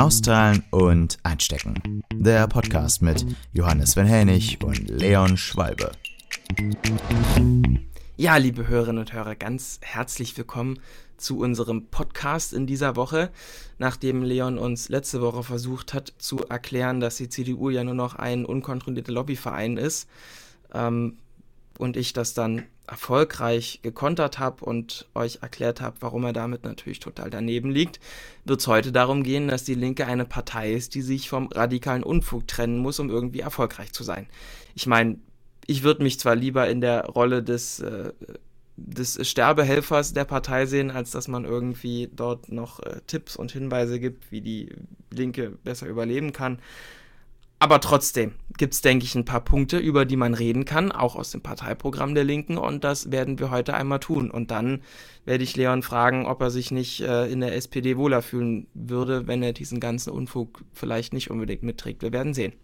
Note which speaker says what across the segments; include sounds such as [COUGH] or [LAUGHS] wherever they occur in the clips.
Speaker 1: Austrahlen und Einstecken. Der Podcast mit Johannes Van Helnig und Leon Schwalbe.
Speaker 2: Ja, liebe Hörerinnen und Hörer, ganz herzlich willkommen zu unserem Podcast in dieser Woche, nachdem Leon uns letzte Woche versucht hat zu erklären, dass die CDU ja nur noch ein unkontrollierter Lobbyverein ist ähm, und ich das dann erfolgreich gekontert habe und euch erklärt habe, warum er damit natürlich total daneben liegt, wird es heute darum gehen, dass die Linke eine Partei ist, die sich vom radikalen Unfug trennen muss, um irgendwie erfolgreich zu sein. Ich meine, ich würde mich zwar lieber in der Rolle des, äh, des Sterbehelfers der Partei sehen, als dass man irgendwie dort noch äh, Tipps und Hinweise gibt, wie die Linke besser überleben kann. Aber trotzdem gibt es, denke ich, ein paar Punkte, über die man reden kann, auch aus dem Parteiprogramm der Linken. Und das werden wir heute einmal tun. Und dann werde ich Leon fragen, ob er sich nicht äh, in der SPD wohler fühlen würde, wenn er diesen ganzen Unfug vielleicht nicht unbedingt mitträgt. Wir werden sehen.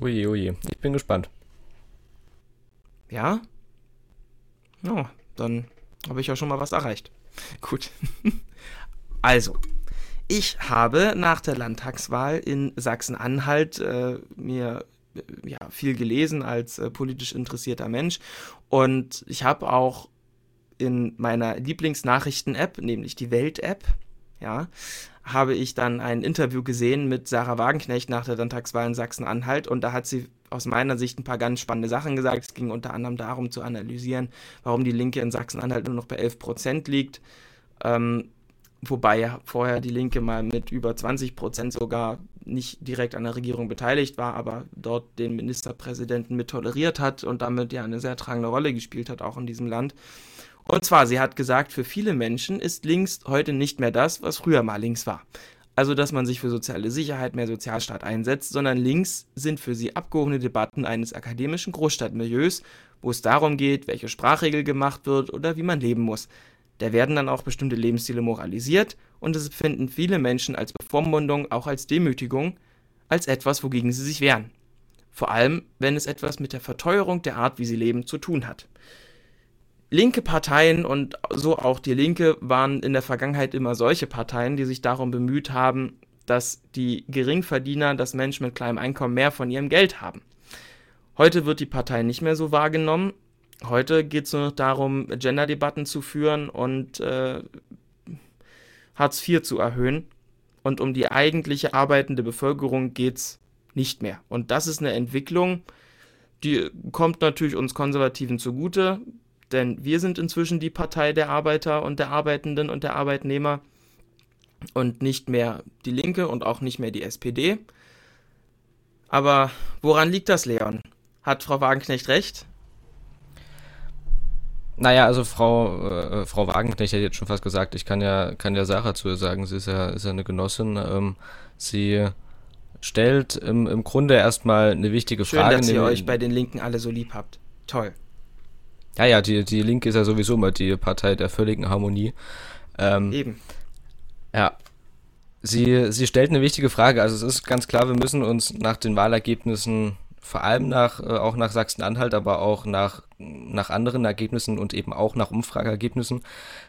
Speaker 3: Ui, ui, ich bin gespannt.
Speaker 2: Ja? Ja, dann habe ich ja schon mal was erreicht. [LAUGHS] Gut. also, ich habe nach der Landtagswahl in Sachsen-Anhalt äh, mir äh, ja, viel gelesen als äh, politisch interessierter Mensch und ich habe auch in meiner Lieblingsnachrichten-App, nämlich die Welt-App, ja, habe ich dann ein Interview gesehen mit Sarah Wagenknecht nach der Landtagswahl in Sachsen-Anhalt und da hat sie aus meiner Sicht ein paar ganz spannende Sachen gesagt. Es ging unter anderem darum zu analysieren, warum die Linke in Sachsen-Anhalt nur noch bei 11 Prozent liegt. Ähm, wobei ja vorher die Linke mal mit über 20 Prozent sogar nicht direkt an der Regierung beteiligt war, aber dort den Ministerpräsidenten mit toleriert hat und damit ja eine sehr tragende Rolle gespielt hat, auch in diesem Land. Und zwar, sie hat gesagt, für viele Menschen ist links heute nicht mehr das, was früher mal links war. Also, dass man sich für soziale Sicherheit, mehr Sozialstaat einsetzt, sondern links sind für sie abgehobene Debatten eines akademischen Großstadtmilieus, wo es darum geht, welche Sprachregel gemacht wird oder wie man leben muss. Da werden dann auch bestimmte Lebensstile moralisiert und es empfinden viele Menschen als Bevormundung, auch als Demütigung, als etwas, wogegen sie sich wehren. Vor allem, wenn es etwas mit der Verteuerung der Art, wie sie leben, zu tun hat. Linke Parteien und so auch die Linke waren in der Vergangenheit immer solche Parteien, die sich darum bemüht haben, dass die Geringverdiener, dass Menschen mit kleinem Einkommen mehr von ihrem Geld haben. Heute wird die Partei nicht mehr so wahrgenommen Heute geht es nur noch darum, Gender-Debatten zu führen und äh, Hartz IV zu erhöhen. Und um die eigentliche arbeitende Bevölkerung geht es nicht mehr. Und das ist eine Entwicklung, die kommt natürlich uns Konservativen zugute, denn wir sind inzwischen die Partei der Arbeiter und der Arbeitenden und der Arbeitnehmer und nicht mehr die Linke und auch nicht mehr die SPD. Aber woran liegt das, Leon? Hat Frau Wagenknecht recht?
Speaker 3: Naja, also Frau, äh, Frau Wagenknecht hat jetzt schon fast gesagt, ich kann ja, kann ja Sarah zu ihr sagen, sie ist ja, ist ja eine Genossin. Ähm, sie stellt im, im Grunde erstmal eine wichtige
Speaker 2: Schön,
Speaker 3: Frage.
Speaker 2: dass ihr euch bei den Linken alle so lieb habt. Toll.
Speaker 3: Ja, ja, die, die Linke ist ja sowieso immer die Partei der völligen Harmonie.
Speaker 2: Ähm, Eben.
Speaker 3: Ja. Sie, sie stellt eine wichtige Frage. Also es ist ganz klar, wir müssen uns nach den Wahlergebnissen vor allem nach, äh, auch nach Sachsen-Anhalt, aber auch nach, nach anderen Ergebnissen und eben auch nach Umfrageergebnissen.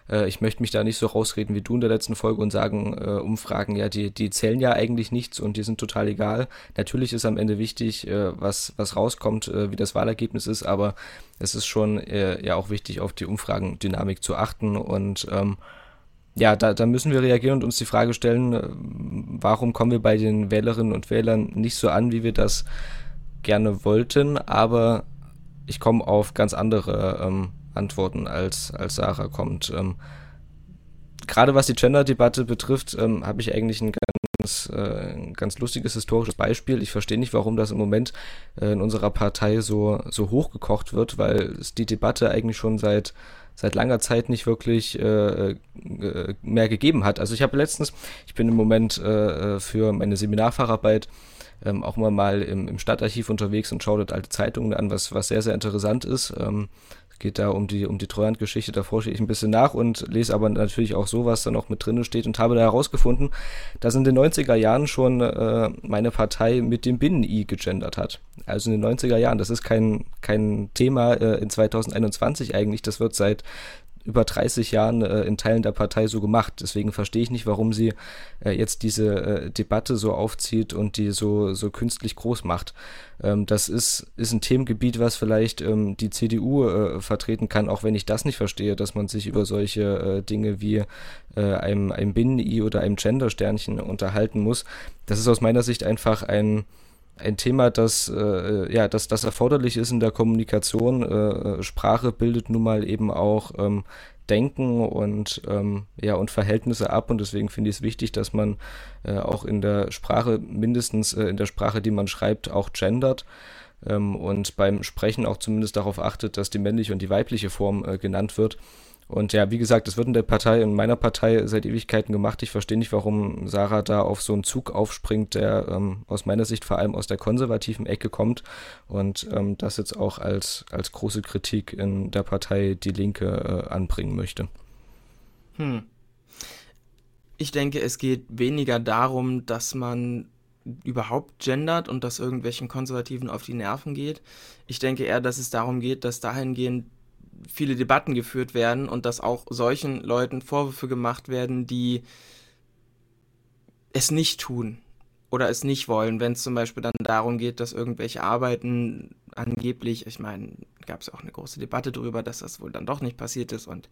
Speaker 3: Äh, ich möchte mich da nicht so rausreden wie du in der letzten Folge und sagen, äh, Umfragen, ja, die, die zählen ja eigentlich nichts und die sind total egal. Natürlich ist am Ende wichtig, äh, was, was rauskommt, äh, wie das Wahlergebnis ist, aber es ist schon äh, ja auch wichtig, auf die Umfragendynamik zu achten und ähm, ja, da, da müssen wir reagieren und uns die Frage stellen, warum kommen wir bei den Wählerinnen und Wählern nicht so an, wie wir das gerne wollten, aber ich komme auf ganz andere ähm, Antworten, als, als Sarah kommt. Ähm, Gerade was die Gender-Debatte betrifft, ähm, habe ich eigentlich ein ganz, äh, ein ganz lustiges historisches Beispiel. Ich verstehe nicht, warum das im Moment äh, in unserer Partei so, so hochgekocht wird, weil es die Debatte eigentlich schon seit seit langer Zeit nicht wirklich äh, äh mehr gegeben hat. Also ich habe letztens, ich bin im Moment äh, äh für meine Seminarfacharbeit ähm, auch immer mal im, im Stadtarchiv unterwegs und schaue dort alte Zeitungen an, was, was sehr, sehr interessant ist. Ähm, geht da um die, um die Treuhandgeschichte, da forsche ich ein bisschen nach und lese aber natürlich auch so, was da noch mit drin steht und habe da herausgefunden, dass in den 90er Jahren schon äh, meine Partei mit dem Binnen-I gegendert hat. Also in den 90er Jahren. Das ist kein, kein Thema äh, in 2021 eigentlich. Das wird seit über 30 Jahren äh, in Teilen der Partei so gemacht. Deswegen verstehe ich nicht, warum sie äh, jetzt diese äh, Debatte so aufzieht und die so, so künstlich groß macht. Ähm, das ist, ist ein Themengebiet, was vielleicht ähm, die CDU äh, vertreten kann, auch wenn ich das nicht verstehe, dass man sich über solche äh, Dinge wie äh, einem, einem Binnen-I oder einem Gender-Sternchen unterhalten muss. Das ist aus meiner Sicht einfach ein ein Thema, das, äh, ja, das, das erforderlich ist in der Kommunikation. Äh, Sprache bildet nun mal eben auch ähm, Denken und, ähm, ja, und Verhältnisse ab und deswegen finde ich es wichtig, dass man äh, auch in der Sprache, mindestens äh, in der Sprache, die man schreibt, auch gendert ähm, und beim Sprechen auch zumindest darauf achtet, dass die männliche und die weibliche Form äh, genannt wird. Und ja, wie gesagt, das wird in der Partei, in meiner Partei seit Ewigkeiten gemacht. Ich verstehe nicht, warum Sarah da auf so einen Zug aufspringt, der ähm, aus meiner Sicht vor allem aus der konservativen Ecke kommt und ähm, das jetzt auch als, als große Kritik in der Partei Die Linke äh, anbringen möchte.
Speaker 2: Hm. Ich denke, es geht weniger darum, dass man überhaupt gendert und dass irgendwelchen Konservativen auf die Nerven geht. Ich denke eher, dass es darum geht, dass dahingehend viele Debatten geführt werden und dass auch solchen Leuten Vorwürfe gemacht werden, die es nicht tun oder es nicht wollen, wenn es zum Beispiel dann darum geht, dass irgendwelche Arbeiten angeblich, ich meine, gab es auch eine große Debatte darüber, dass das wohl dann doch nicht passiert ist und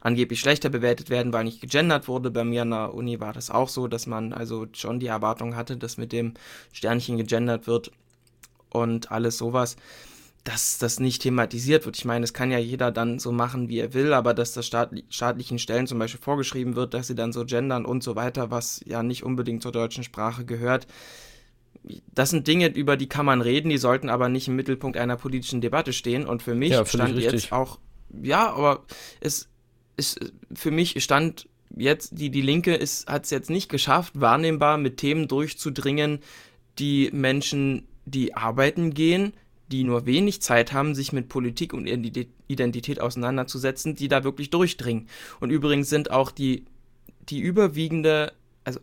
Speaker 2: angeblich schlechter bewertet werden, weil nicht gegendert wurde. Bei mir an der Uni war das auch so, dass man also schon die Erwartung hatte, dass mit dem Sternchen gegendert wird und alles sowas dass das nicht thematisiert wird. Ich meine, es kann ja jeder dann so machen, wie er will, aber dass das staatli staatlichen Stellen zum Beispiel vorgeschrieben wird, dass sie dann so gendern und so weiter, was ja nicht unbedingt zur deutschen Sprache gehört. Das sind Dinge, über die kann man reden, die sollten aber nicht im Mittelpunkt einer politischen Debatte stehen. Und für mich ja, stand jetzt auch, ja, aber es ist, für mich stand jetzt, die, die Linke hat es jetzt nicht geschafft, wahrnehmbar mit Themen durchzudringen, die Menschen, die arbeiten gehen, die nur wenig Zeit haben, sich mit Politik und Identität auseinanderzusetzen, die da wirklich durchdringen. Und übrigens sind auch die, die überwiegende, also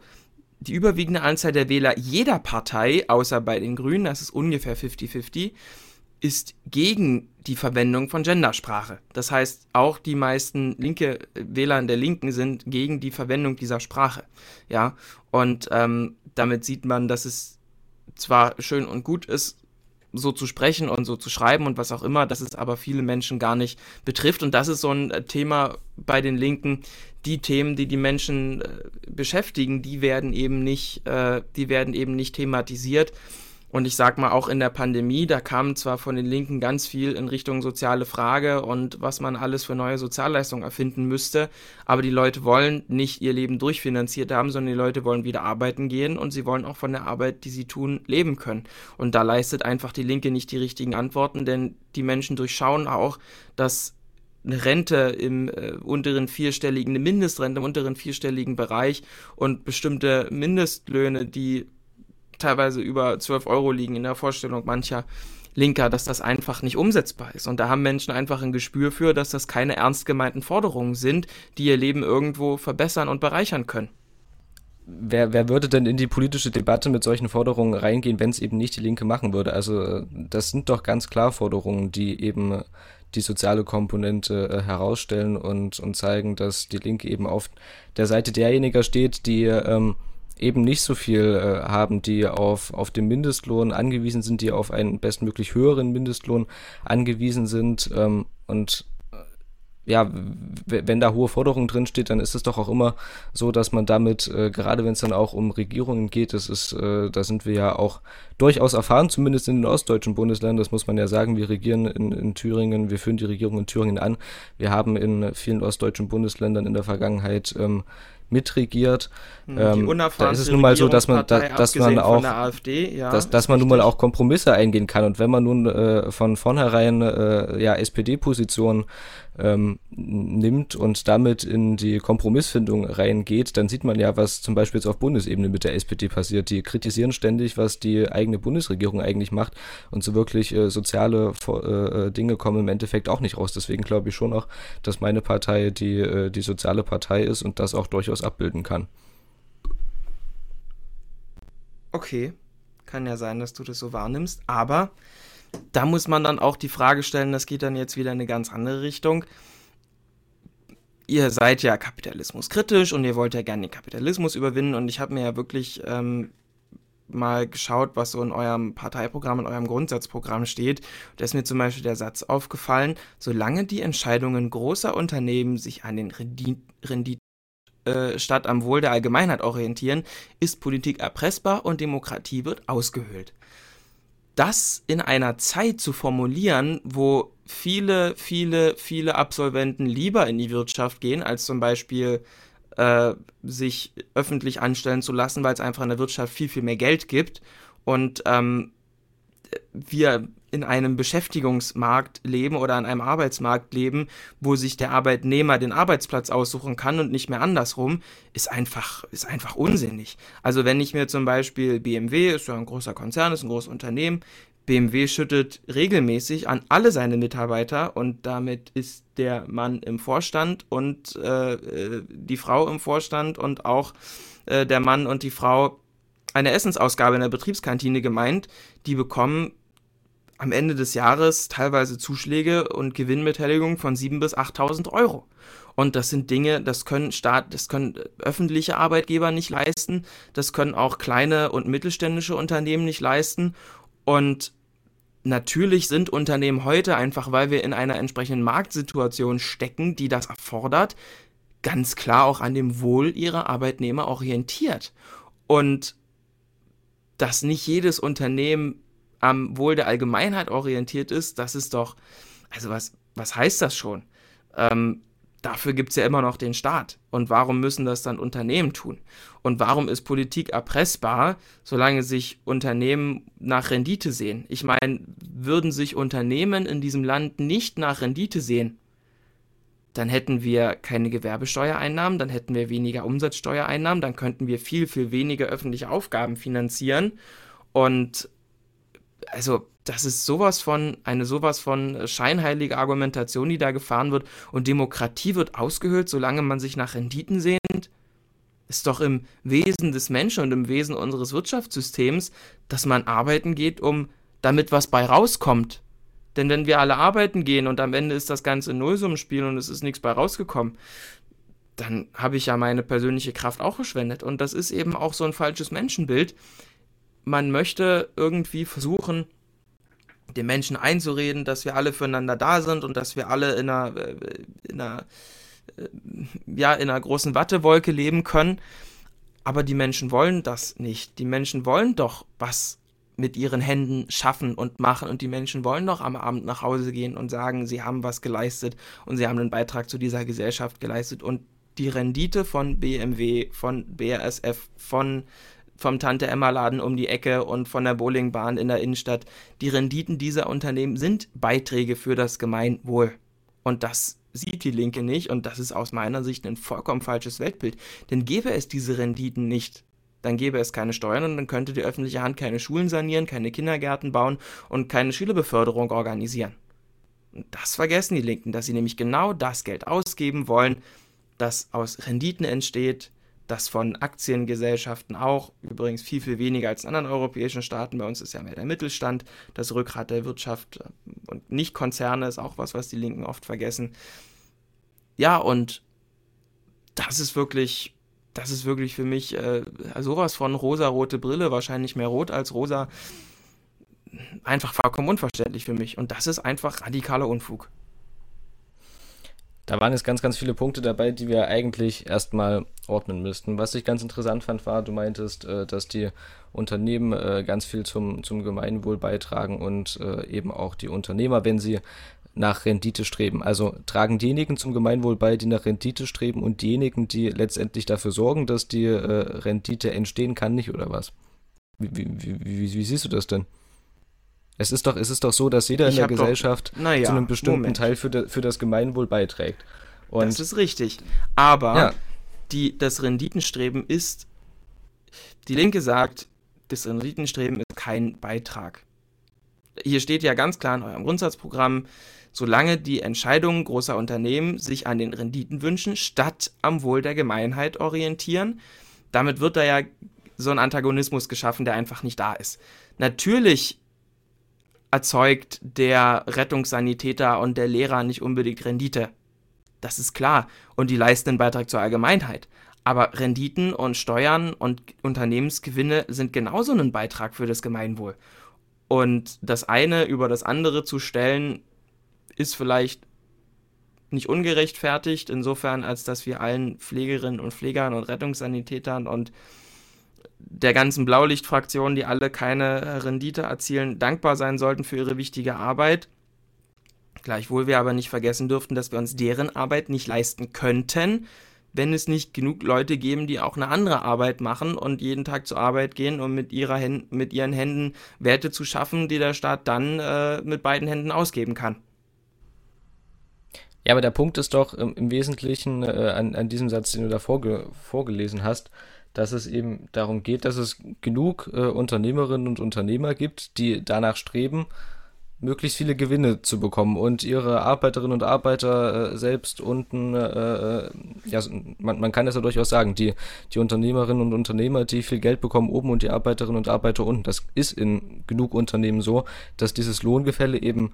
Speaker 2: die überwiegende Anzahl der Wähler jeder Partei, außer bei den Grünen, das ist ungefähr 50-50, ist gegen die Verwendung von Gendersprache. Das heißt, auch die meisten linke Wähler in der Linken sind gegen die Verwendung dieser Sprache. Ja, und ähm, damit sieht man, dass es zwar schön und gut ist, so zu sprechen und so zu schreiben und was auch immer, dass es aber viele Menschen gar nicht betrifft. Und das ist so ein äh, Thema bei den Linken. Die Themen, die die Menschen äh, beschäftigen, die werden eben nicht, äh, die werden eben nicht thematisiert. Und ich sag mal, auch in der Pandemie, da kam zwar von den Linken ganz viel in Richtung soziale Frage und was man alles für neue Sozialleistungen erfinden müsste, aber die Leute wollen nicht ihr Leben durchfinanziert haben, sondern die Leute wollen wieder arbeiten gehen und sie wollen auch von der Arbeit, die sie tun, leben können. Und da leistet einfach die Linke nicht die richtigen Antworten, denn die Menschen durchschauen auch, dass eine Rente im äh, unteren vierstelligen, eine Mindestrente im unteren vierstelligen Bereich und bestimmte Mindestlöhne, die teilweise über 12 Euro liegen in der Vorstellung mancher Linker, dass das einfach nicht umsetzbar ist. Und da haben Menschen einfach ein Gespür für, dass das keine ernst gemeinten Forderungen sind, die ihr Leben irgendwo verbessern und bereichern können.
Speaker 3: Wer, wer würde denn in die politische Debatte mit solchen Forderungen reingehen, wenn es eben nicht die Linke machen würde? Also das sind doch ganz klar Forderungen, die eben die soziale Komponente äh, herausstellen und, und zeigen, dass die Linke eben auf der Seite derjenigen steht, die ähm, eben nicht so viel äh, haben, die auf, auf den Mindestlohn angewiesen sind, die auf einen bestmöglich höheren Mindestlohn angewiesen sind. Ähm, und äh, ja, wenn da hohe Forderungen drinsteht, dann ist es doch auch immer so, dass man damit, äh, gerade wenn es dann auch um Regierungen geht, das ist, äh, da sind wir ja auch durchaus erfahren, zumindest in den ostdeutschen Bundesländern, das muss man ja sagen, wir regieren in, in Thüringen, wir führen die Regierung in Thüringen an. Wir haben in vielen ostdeutschen Bundesländern in der Vergangenheit ähm, mitregiert.
Speaker 2: Hm, ähm,
Speaker 3: da ist es nun mal so, dass man, da, dass man auch, AfD, ja, dass, dass man nun mal auch Kompromisse eingehen kann. Und wenn man nun äh, von vornherein äh, ja SPD-Position ähm, nimmt und damit in die Kompromissfindung reingeht, dann sieht man ja, was zum Beispiel jetzt auf Bundesebene mit der SPD passiert. Die kritisieren ständig, was die eigene Bundesregierung eigentlich macht und so wirklich äh, soziale äh, äh, Dinge kommen im Endeffekt auch nicht raus. Deswegen glaube ich schon auch, dass meine Partei die, äh, die soziale Partei ist und das auch durchaus abbilden kann.
Speaker 2: Okay, kann ja sein, dass du das so wahrnimmst, aber da muss man dann auch die Frage stellen, das geht dann jetzt wieder in eine ganz andere Richtung. ihr seid ja kapitalismuskritisch und ihr wollt ja gerne den Kapitalismus überwinden und ich habe mir ja wirklich ähm, mal geschaut, was so in eurem Parteiprogramm, in eurem Grundsatzprogramm steht. Da ist mir zum Beispiel der Satz aufgefallen, solange die Entscheidungen großer Unternehmen sich an den Renditen äh, statt am Wohl der Allgemeinheit orientieren, ist Politik erpressbar und Demokratie wird ausgehöhlt. Das in einer Zeit zu formulieren, wo viele, viele, viele Absolventen lieber in die Wirtschaft gehen, als zum Beispiel äh, sich öffentlich anstellen zu lassen, weil es einfach in der Wirtschaft viel, viel mehr Geld gibt. Und ähm, wir in einem Beschäftigungsmarkt leben oder an einem Arbeitsmarkt leben, wo sich der Arbeitnehmer den Arbeitsplatz aussuchen kann und nicht mehr andersrum, ist einfach, ist einfach unsinnig. Also wenn ich mir zum Beispiel BMW, ist ja ein großer Konzern, ist ein großes Unternehmen, BMW schüttet regelmäßig an alle seine Mitarbeiter und damit ist der Mann im Vorstand und äh, äh, die Frau im Vorstand und auch äh, der Mann und die Frau eine Essensausgabe in der Betriebskantine gemeint. Die bekommen am Ende des Jahres teilweise Zuschläge und Gewinnbeteiligung von 7.000 bis 8.000 Euro. Und das sind Dinge, das können Staat, das können öffentliche Arbeitgeber nicht leisten, das können auch kleine und mittelständische Unternehmen nicht leisten. Und Natürlich sind Unternehmen heute einfach, weil wir in einer entsprechenden Marktsituation stecken, die das erfordert, ganz klar auch an dem Wohl ihrer Arbeitnehmer orientiert. Und dass nicht jedes Unternehmen am Wohl der Allgemeinheit orientiert ist, das ist doch, also was, was heißt das schon? Ähm, dafür gibt es ja immer noch den Staat. Und warum müssen das dann Unternehmen tun? Und warum ist Politik erpressbar, solange sich Unternehmen nach Rendite sehen? Ich meine, würden sich Unternehmen in diesem Land nicht nach Rendite sehen, dann hätten wir keine Gewerbesteuereinnahmen, dann hätten wir weniger Umsatzsteuereinnahmen, dann könnten wir viel, viel weniger öffentliche Aufgaben finanzieren. Und also das ist sowas von, eine sowas von scheinheilige Argumentation, die da gefahren wird. Und Demokratie wird ausgehöhlt, solange man sich nach Renditen sehnt. Ist doch im Wesen des Menschen und im Wesen unseres Wirtschaftssystems, dass man arbeiten geht, um damit was bei rauskommt. Denn wenn wir alle arbeiten gehen und am Ende ist das Ganze ein Nullsummenspiel und es ist nichts bei rausgekommen, dann habe ich ja meine persönliche Kraft auch verschwendet. Und das ist eben auch so ein falsches Menschenbild. Man möchte irgendwie versuchen, den Menschen einzureden, dass wir alle füreinander da sind und dass wir alle in einer, äh, in einer, äh, ja, in einer großen Wattewolke leben können. Aber die Menschen wollen das nicht. Die Menschen wollen doch was mit ihren Händen schaffen und machen und die Menschen wollen doch am Abend nach Hause gehen und sagen, sie haben was geleistet und sie haben einen Beitrag zu dieser Gesellschaft geleistet und die Rendite von BMW, von BASF, von vom Tante Emma Laden um die Ecke und von der Bowlingbahn in der Innenstadt. Die Renditen dieser Unternehmen sind Beiträge für das Gemeinwohl. Und das sieht die Linke nicht und das ist aus meiner Sicht ein vollkommen falsches Weltbild. Denn gäbe es diese Renditen nicht, dann gäbe es keine Steuern und dann könnte die öffentliche Hand keine Schulen sanieren, keine Kindergärten bauen und keine Schülerbeförderung organisieren. Und das vergessen die Linken, dass sie nämlich genau das Geld ausgeben wollen, das aus Renditen entsteht, das von Aktiengesellschaften auch, übrigens viel, viel weniger als in anderen europäischen Staaten. Bei uns ist ja mehr der Mittelstand, das Rückgrat der Wirtschaft und nicht Konzerne ist auch was, was die Linken oft vergessen. Ja, und das ist wirklich, das ist wirklich für mich äh, sowas von rosa-rote Brille, wahrscheinlich mehr rot als rosa. Einfach vollkommen unverständlich für mich. Und das ist einfach radikaler Unfug.
Speaker 3: Da waren jetzt ganz, ganz viele Punkte dabei, die wir eigentlich erstmal ordnen müssten. Was ich ganz interessant fand, war, du meintest, äh, dass die Unternehmen äh, ganz viel zum, zum Gemeinwohl beitragen und äh, eben auch die Unternehmer, wenn sie nach Rendite streben. Also tragen diejenigen zum Gemeinwohl bei, die nach Rendite streben und diejenigen, die letztendlich dafür sorgen, dass die Rendite entstehen kann, nicht, oder was? Wie, wie, wie, wie siehst du das denn? Es ist doch, es ist doch so, dass jeder ich in der Gesellschaft doch, ja, zu einem bestimmten Moment. Teil für, de, für das Gemeinwohl beiträgt.
Speaker 2: Und das ist richtig. Aber ja. die, das Renditenstreben ist, die Linke sagt, das Renditenstreben ist kein Beitrag. Hier steht ja ganz klar in eurem Grundsatzprogramm, solange die Entscheidungen großer Unternehmen sich an den Renditen wünschen, statt am Wohl der Gemeinheit orientieren, damit wird da ja so ein Antagonismus geschaffen, der einfach nicht da ist. Natürlich erzeugt der Rettungssanitäter und der Lehrer nicht unbedingt Rendite. Das ist klar. Und die leisten einen Beitrag zur Allgemeinheit. Aber Renditen und Steuern und Unternehmensgewinne sind genauso ein Beitrag für das Gemeinwohl. Und das eine über das andere zu stellen, ist vielleicht nicht ungerechtfertigt, insofern, als dass wir allen Pflegerinnen und Pflegern und Rettungssanitätern und der ganzen Blaulichtfraktion, die alle keine Rendite erzielen, dankbar sein sollten für ihre wichtige Arbeit. Gleichwohl wir aber nicht vergessen dürften, dass wir uns deren Arbeit nicht leisten könnten, wenn es nicht genug Leute geben, die auch eine andere Arbeit machen und jeden Tag zur Arbeit gehen, um mit, ihrer Händ mit ihren Händen Werte zu schaffen, die der Staat dann äh, mit beiden Händen ausgeben kann.
Speaker 3: Ja, aber der Punkt ist doch im, im Wesentlichen äh, an, an diesem Satz, den du da vorge vorgelesen hast, dass es eben darum geht, dass es genug äh, Unternehmerinnen und Unternehmer gibt, die danach streben, möglichst viele Gewinne zu bekommen und ihre Arbeiterinnen und Arbeiter äh, selbst unten, äh, äh, ja, man, man kann das ja durchaus sagen, die, die Unternehmerinnen und Unternehmer, die viel Geld bekommen oben und die Arbeiterinnen und Arbeiter unten. Das ist in genug Unternehmen so, dass dieses Lohngefälle eben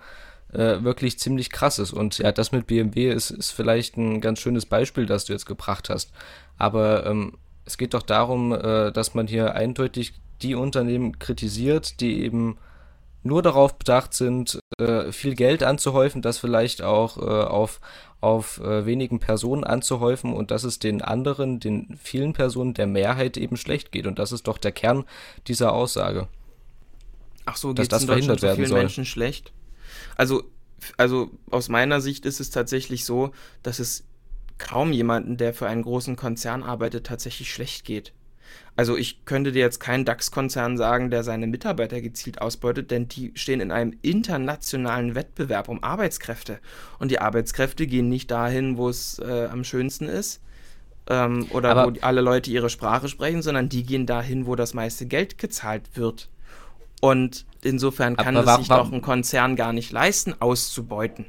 Speaker 3: äh, wirklich ziemlich krass ist. Und ja, das mit BMW ist, ist vielleicht ein ganz schönes Beispiel, das du jetzt gebracht hast. Aber ähm, es geht doch darum, äh, dass man hier eindeutig die Unternehmen kritisiert, die eben nur darauf bedacht sind, äh, viel Geld anzuhäufen, das vielleicht auch äh, auf, auf wenigen Personen anzuhäufen und dass es den anderen, den vielen Personen der Mehrheit eben schlecht geht. Und das ist doch der Kern dieser Aussage.
Speaker 2: Ach so, geht es in Deutschland so vielen soll. Menschen schlecht? Also, also aus meiner Sicht ist es tatsächlich so, dass es kaum jemanden, der für einen großen Konzern arbeitet, tatsächlich schlecht geht. Also ich könnte dir jetzt keinen DAX-Konzern sagen, der seine Mitarbeiter gezielt ausbeutet, denn die stehen in einem internationalen Wettbewerb um Arbeitskräfte. Und die Arbeitskräfte gehen nicht dahin, wo es äh, am schönsten ist ähm, oder Aber wo alle Leute ihre Sprache sprechen, sondern die gehen dahin, wo das meiste Geld gezahlt wird. Und insofern kann es sich doch ein Konzern gar nicht leisten, auszubeuten.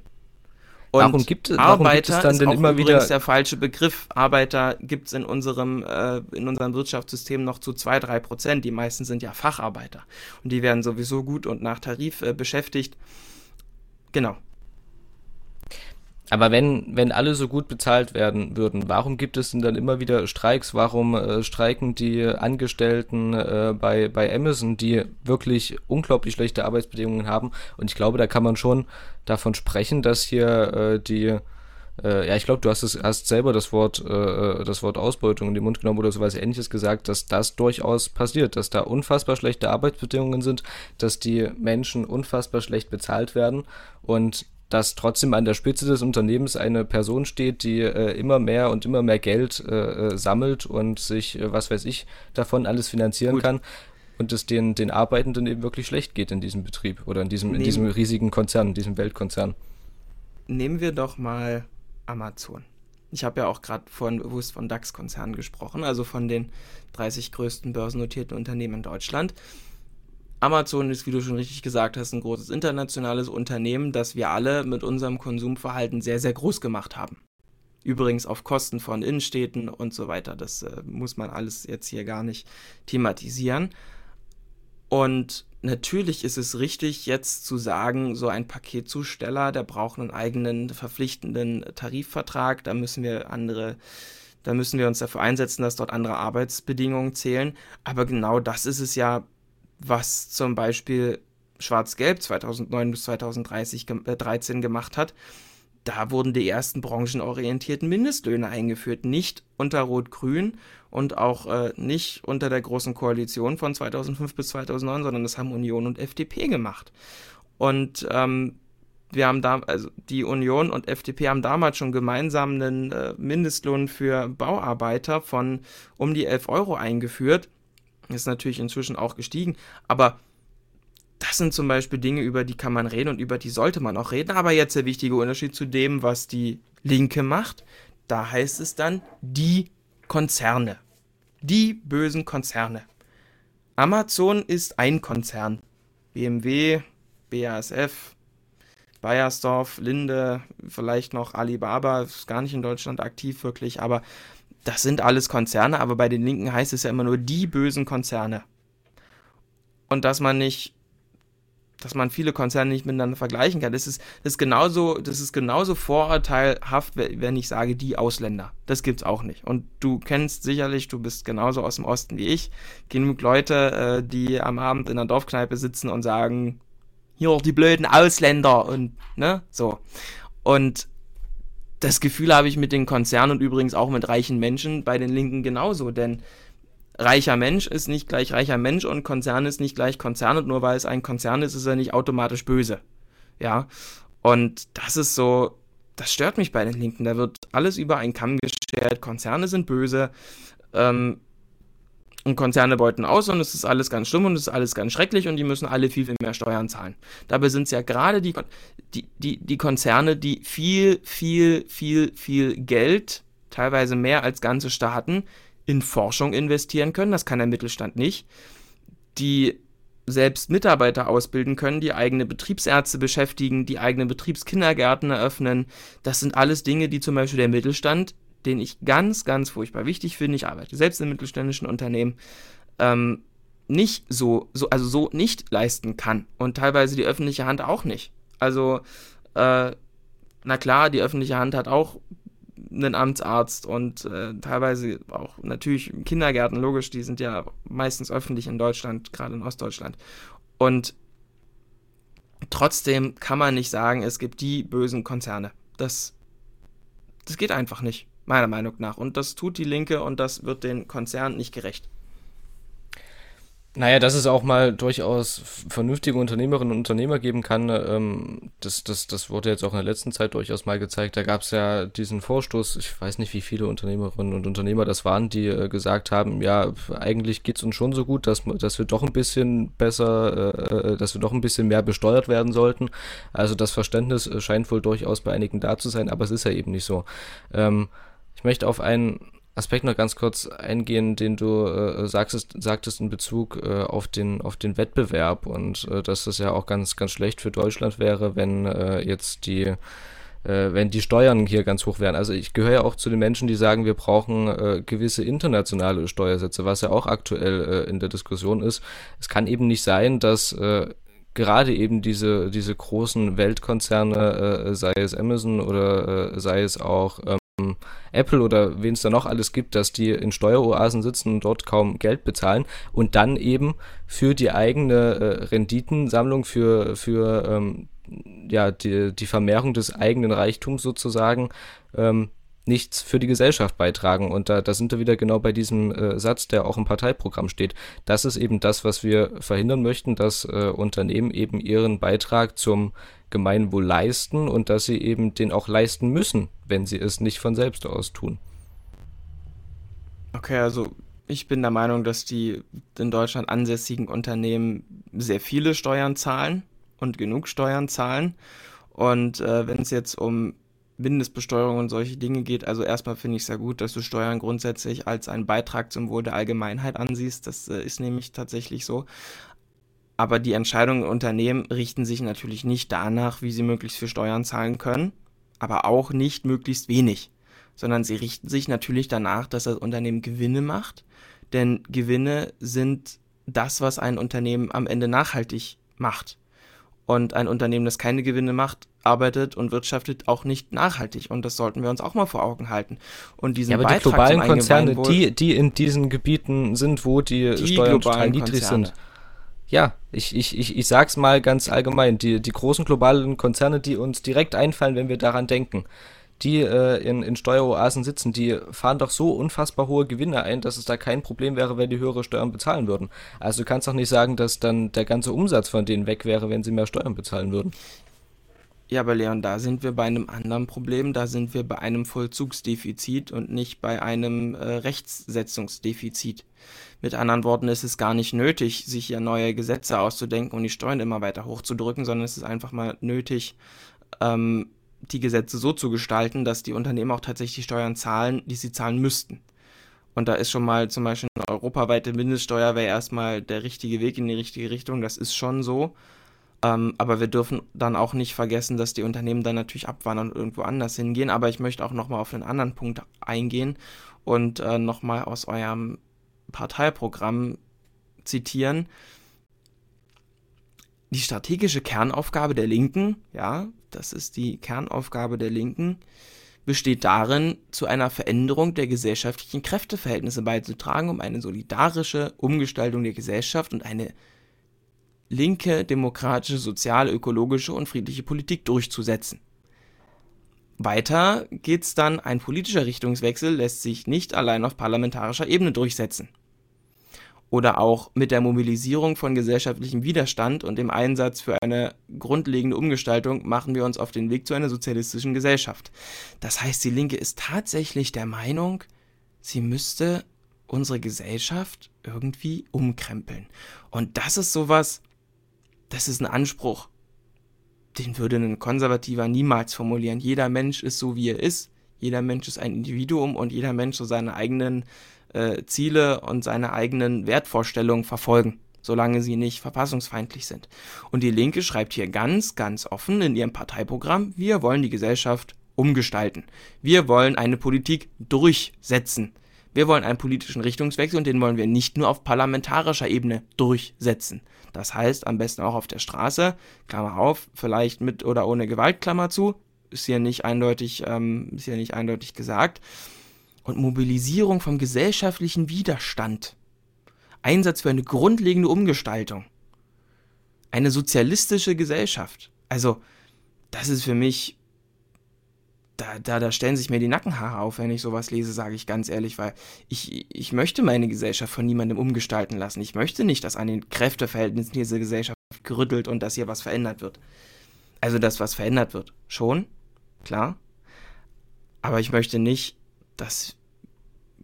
Speaker 3: Und warum gibt es, warum
Speaker 2: Arbeiter gibt es dann denn immer wieder der falsche Begriff. Arbeiter gibt es in unserem äh, in unserem Wirtschaftssystem noch zu zwei drei Prozent. Die meisten sind ja Facharbeiter und die werden sowieso gut und nach Tarif äh, beschäftigt. Genau.
Speaker 3: Aber wenn, wenn alle so gut bezahlt werden würden, warum gibt es denn dann immer wieder Streiks? Warum äh, streiken die Angestellten äh, bei, bei Amazon, die wirklich unglaublich schlechte Arbeitsbedingungen haben? Und ich glaube, da kann man schon davon sprechen, dass hier äh, die, äh, ja, ich glaube, du hast es, hast selber das Wort, äh, das Wort Ausbeutung in den Mund genommen oder sowas ähnliches gesagt, dass das durchaus passiert, dass da unfassbar schlechte Arbeitsbedingungen sind, dass die Menschen unfassbar schlecht bezahlt werden und dass trotzdem an der Spitze des Unternehmens eine Person steht, die äh, immer mehr und immer mehr Geld äh, äh sammelt und sich, äh, was weiß ich, davon alles finanzieren Gut. kann und es den, den Arbeitenden eben wirklich schlecht geht in diesem Betrieb oder in diesem, in diesem riesigen Konzern, in diesem Weltkonzern.
Speaker 2: Nehmen wir doch mal Amazon. Ich habe ja auch gerade vorhin bewusst von DAX-Konzernen gesprochen, also von den 30 größten börsennotierten Unternehmen in Deutschland. Amazon ist, wie du schon richtig gesagt hast, ein großes internationales Unternehmen, das wir alle mit unserem Konsumverhalten sehr, sehr groß gemacht haben. Übrigens auf Kosten von Innenstädten und so weiter. Das äh, muss man alles jetzt hier gar nicht thematisieren. Und natürlich ist es richtig, jetzt zu sagen, so ein Paketzusteller, der braucht einen eigenen verpflichtenden Tarifvertrag. Da müssen wir andere, da müssen wir uns dafür einsetzen, dass dort andere Arbeitsbedingungen zählen. Aber genau das ist es ja was zum Beispiel Schwarz-Gelb 2009 bis 2013 äh, gemacht hat. Da wurden die ersten branchenorientierten Mindestlöhne eingeführt, nicht unter Rot-Grün und auch äh, nicht unter der Großen Koalition von 2005 bis 2009, sondern das haben Union und FDP gemacht. Und ähm, wir haben da, also die Union und FDP haben damals schon gemeinsam einen äh, Mindestlohn für Bauarbeiter von um die 11 Euro eingeführt. Ist natürlich inzwischen auch gestiegen, aber das sind zum Beispiel Dinge, über die kann man reden und über die sollte man auch reden. Aber jetzt der wichtige Unterschied zu dem, was die Linke macht. Da heißt es dann die Konzerne. Die bösen Konzerne. Amazon ist ein Konzern. BMW, BASF, Bayersdorf, Linde, vielleicht noch Alibaba, ist gar nicht in Deutschland aktiv wirklich, aber das sind alles Konzerne, aber bei den Linken heißt es ja immer nur die bösen Konzerne. Und dass man nicht dass man viele Konzerne nicht miteinander vergleichen kann. Das ist, das ist genauso, das ist genauso vorurteilhaft, wenn ich sage, die Ausländer. Das gibt's auch nicht. Und du kennst sicherlich, du bist genauso aus dem Osten wie ich, genug Leute, äh, die am Abend in der Dorfkneipe sitzen und sagen, hier die blöden Ausländer und ne, so. Und das Gefühl habe ich mit den Konzernen und übrigens auch mit reichen Menschen bei den Linken genauso, denn reicher Mensch ist nicht gleich reicher Mensch und Konzern ist nicht gleich Konzern und nur weil es ein Konzern ist, ist er nicht automatisch böse. Ja. Und das ist so, das stört mich bei den Linken. Da wird alles über einen Kamm geschert. Konzerne sind böse. Ähm, und Konzerne beuten aus und es ist alles ganz schlimm und es ist alles ganz schrecklich und die müssen alle viel, viel mehr Steuern zahlen. Dabei sind es ja gerade die, die, die, die Konzerne, die viel, viel, viel, viel Geld, teilweise mehr als ganze Staaten, in Forschung investieren können. Das kann der Mittelstand nicht. Die selbst Mitarbeiter ausbilden können, die eigene Betriebsärzte beschäftigen, die eigene Betriebskindergärten eröffnen. Das sind alles Dinge, die zum Beispiel der Mittelstand, den ich ganz, ganz furchtbar wichtig finde, ich arbeite selbst in mittelständischen Unternehmen, ähm, nicht so, so, also so nicht leisten kann. Und teilweise die öffentliche Hand auch nicht. Also, äh, na klar, die öffentliche Hand hat auch einen Amtsarzt und äh, teilweise auch natürlich Kindergärten, logisch, die sind ja meistens öffentlich in Deutschland, gerade in Ostdeutschland. Und trotzdem kann man nicht sagen, es gibt die bösen Konzerne. Das, das geht einfach nicht, meiner Meinung nach. Und das tut die Linke und das wird den Konzernen nicht gerecht.
Speaker 3: Naja, dass es auch mal durchaus vernünftige Unternehmerinnen und Unternehmer geben kann, ähm, das, das, das wurde jetzt auch in der letzten Zeit durchaus mal gezeigt. Da gab es ja diesen Vorstoß, ich weiß nicht, wie viele Unternehmerinnen und Unternehmer das waren, die äh, gesagt haben, ja, eigentlich geht's uns schon so gut, dass, dass wir doch ein bisschen besser, äh, äh, dass wir doch ein bisschen mehr besteuert werden sollten. Also das Verständnis äh, scheint wohl durchaus bei einigen da zu sein, aber es ist ja eben nicht so. Ähm, möchte auf einen Aspekt noch ganz kurz eingehen, den du äh, sagtest, sagtest in Bezug äh, auf, den, auf den Wettbewerb und äh, dass das ja auch ganz, ganz schlecht für Deutschland wäre, wenn äh, jetzt die äh, wenn die Steuern hier ganz hoch wären. Also ich gehöre ja auch zu den Menschen, die sagen, wir brauchen äh, gewisse internationale Steuersätze, was ja auch aktuell äh, in der Diskussion ist. Es kann eben nicht sein, dass äh, gerade eben diese, diese großen Weltkonzerne, äh, sei es Amazon oder äh, sei es auch ähm, Apple oder wen es da noch alles gibt, dass die in Steueroasen sitzen und dort kaum Geld bezahlen und dann eben für die eigene äh, Renditensammlung, für, für ähm, ja, die, die Vermehrung des eigenen Reichtums sozusagen ähm, nichts für die Gesellschaft beitragen. Und da, da sind wir wieder genau bei diesem äh, Satz, der auch im Parteiprogramm steht. Das ist eben das, was wir verhindern möchten, dass äh, Unternehmen eben ihren Beitrag zum Gemeinwohl leisten und dass sie eben den auch leisten müssen, wenn sie es nicht von selbst aus tun.
Speaker 2: Okay, also ich bin der Meinung, dass die in Deutschland ansässigen Unternehmen sehr viele Steuern zahlen und genug Steuern zahlen. Und äh, wenn es jetzt um Mindestbesteuerung und solche Dinge geht, also erstmal finde ich es sehr gut, dass du Steuern grundsätzlich als einen Beitrag zum Wohl der Allgemeinheit ansiehst. Das äh, ist nämlich tatsächlich so. Aber die Entscheidungen in Unternehmen richten sich natürlich nicht danach, wie sie möglichst viel Steuern zahlen können, aber auch nicht möglichst wenig, sondern sie richten sich natürlich danach, dass das Unternehmen Gewinne macht, denn Gewinne sind das, was ein Unternehmen am Ende nachhaltig macht. Und ein Unternehmen, das keine Gewinne macht, arbeitet und wirtschaftet auch nicht nachhaltig. Und das sollten wir uns auch mal vor Augen halten. Und diesen
Speaker 3: ja, aber
Speaker 2: Beitrag
Speaker 3: die globalen Konzerne, die, die in diesen Gebieten sind, wo die,
Speaker 2: die
Speaker 3: Steuern total
Speaker 2: niedrig
Speaker 3: sind, ja, ich, ich, ich, ich sag's mal ganz allgemein, die, die großen globalen Konzerne, die uns direkt einfallen, wenn wir daran denken, die äh, in, in Steueroasen sitzen, die fahren doch so unfassbar hohe Gewinne ein, dass es da kein Problem wäre, wenn die höhere Steuern bezahlen würden. Also du kannst doch nicht sagen, dass dann der ganze Umsatz von denen weg wäre, wenn sie mehr Steuern bezahlen würden.
Speaker 2: Ja, aber Leon, da sind wir bei einem anderen Problem. Da sind wir bei einem Vollzugsdefizit und nicht bei einem äh, Rechtssetzungsdefizit. Mit anderen Worten, ist es gar nicht nötig, sich hier neue Gesetze auszudenken und die Steuern immer weiter hochzudrücken, sondern es ist einfach mal nötig, ähm, die Gesetze so zu gestalten, dass die Unternehmen auch tatsächlich Steuern zahlen, die sie zahlen müssten. Und da ist schon mal zum Beispiel eine europaweite Mindeststeuer wäre erstmal der richtige Weg in die richtige Richtung. Das ist schon so. Ähm, aber wir dürfen dann auch nicht vergessen, dass die Unternehmen dann natürlich abwandern und irgendwo anders hingehen. Aber ich möchte auch nochmal auf einen anderen Punkt eingehen und äh, nochmal aus eurem Parteiprogramm zitieren. die strategische Kernaufgabe der Linken, ja, das ist die Kernaufgabe der Linken, besteht darin, zu einer Veränderung der gesellschaftlichen Kräfteverhältnisse beizutragen, um eine solidarische Umgestaltung der Gesellschaft und eine linke, demokratische, soziale, ökologische und friedliche Politik durchzusetzen. Weiter geht's dann, ein politischer Richtungswechsel lässt sich nicht allein auf parlamentarischer Ebene durchsetzen oder auch mit der Mobilisierung von gesellschaftlichem Widerstand und dem Einsatz für eine grundlegende Umgestaltung machen wir uns auf den Weg zu einer sozialistischen Gesellschaft. Das heißt, die Linke ist tatsächlich der Meinung, sie müsste unsere Gesellschaft irgendwie umkrempeln. Und das ist sowas, das ist ein Anspruch, den würde ein Konservativer niemals formulieren. Jeder Mensch ist so, wie er ist. Jeder Mensch ist ein Individuum und jeder Mensch so seine eigenen äh, Ziele und seine eigenen Wertvorstellungen verfolgen, solange sie nicht verfassungsfeindlich sind. Und die Linke schreibt hier ganz, ganz offen in ihrem Parteiprogramm, wir wollen die Gesellschaft umgestalten. Wir wollen eine Politik durchsetzen. Wir wollen einen politischen Richtungswechsel und den wollen wir nicht nur auf parlamentarischer Ebene durchsetzen. Das heißt, am besten auch auf der Straße, Klammer auf, vielleicht mit oder ohne Gewalt, Klammer zu, ist hier nicht eindeutig, ähm, ist hier nicht eindeutig gesagt und Mobilisierung vom gesellschaftlichen Widerstand. Einsatz für eine grundlegende Umgestaltung. Eine sozialistische Gesellschaft. Also, das ist für mich, da, da, da stellen sich mir die Nackenhaare auf, wenn ich sowas lese, sage ich ganz ehrlich, weil ich, ich möchte meine Gesellschaft von niemandem umgestalten lassen. Ich möchte nicht, dass an den Kräfteverhältnissen dieser Gesellschaft gerüttelt und dass hier was verändert wird. Also, dass was verändert wird. Schon, klar. Aber ich möchte nicht, dass